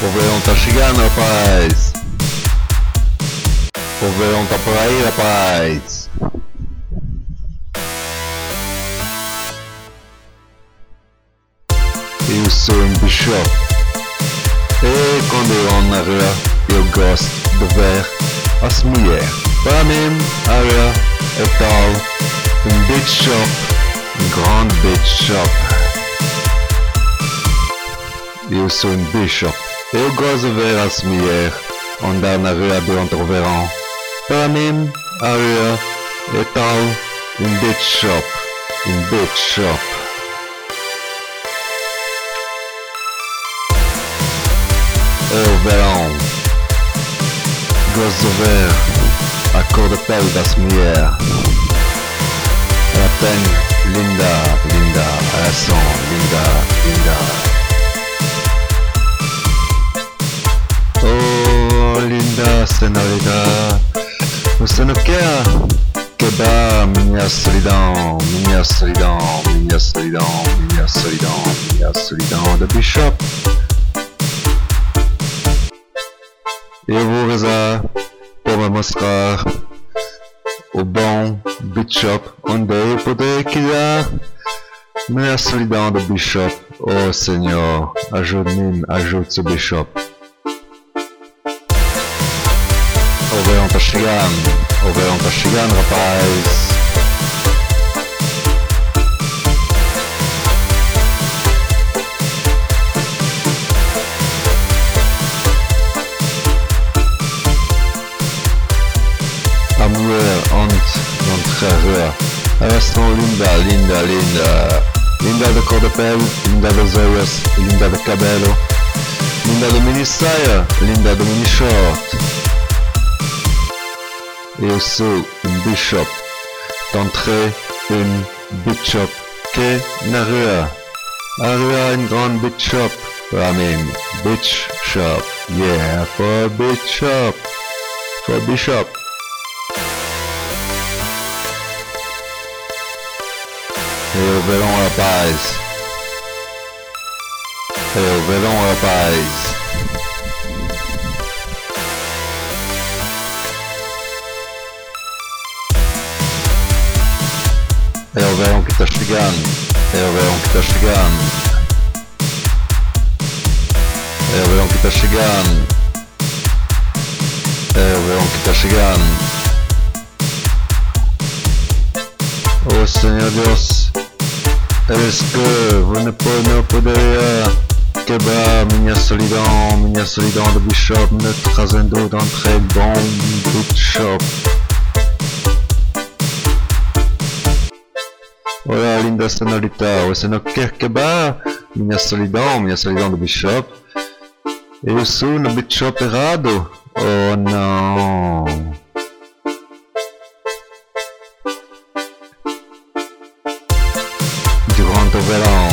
Verão tá chegando, rapaz. Verão tá por aí, rapaz. Eu sou um Bishop. E quando eu na rua, eu gosto de ver as mulheres. Para mim, a rua é tal um beach shop, um grande beach shop. Eu sou um bishop. Eu gosto de ver as mulheres andar na rua durante o verão. Para mim, a rua é tal um beach shop, um beach shop. É o verão. Gosto de ver a cor da pele das mulheres. Ela tem linda, linda, elas são linda, senhorita, você não quer quebrar minha solidão, minha solidão, minha solidão, minha solidão, minha solidão da Bishop? Eu vou rezar para mostrar o bom Bishop onde eu poder criar minha solidão do Bishop. Oh Senhor, ajude-me, ajude o Bishop. O verão tá chegando, o verão tá chegando, rapaz. A mulher onde notre rua. Elas são linda, linda, linda. Linda da cor da pele, linda das olhos, linda do cabelo. Linda do mini saia, linda do mini short. Eu sou um bishop. D'entrée, une bishop que na rua. A rua é um grande beach shop. Para mim, beach shop. Yeah, for beach shop. For bishop. É o verão, rapaz. É o verão, rapaz. É o verão que tá chegando. É o verão que tá chegando. Oh Senhor Deus, est-ce que vous ne pouvez não poderia quebrar minha solidão, minha solidão do Bishop, me trazendo d'entrée bom Bishop? Olha, linda senhorita, você não quer quebrar minha solidão, minha solidão do Bishop? Eu sou no Bishop errado? Oh não. Durante o verão,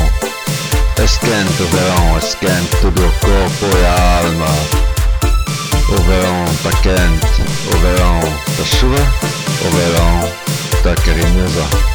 esquenta o verão, esquenta todo o corpo e a alma. O verão tá quente, o verão tá chuva, o verão tá carinhoso.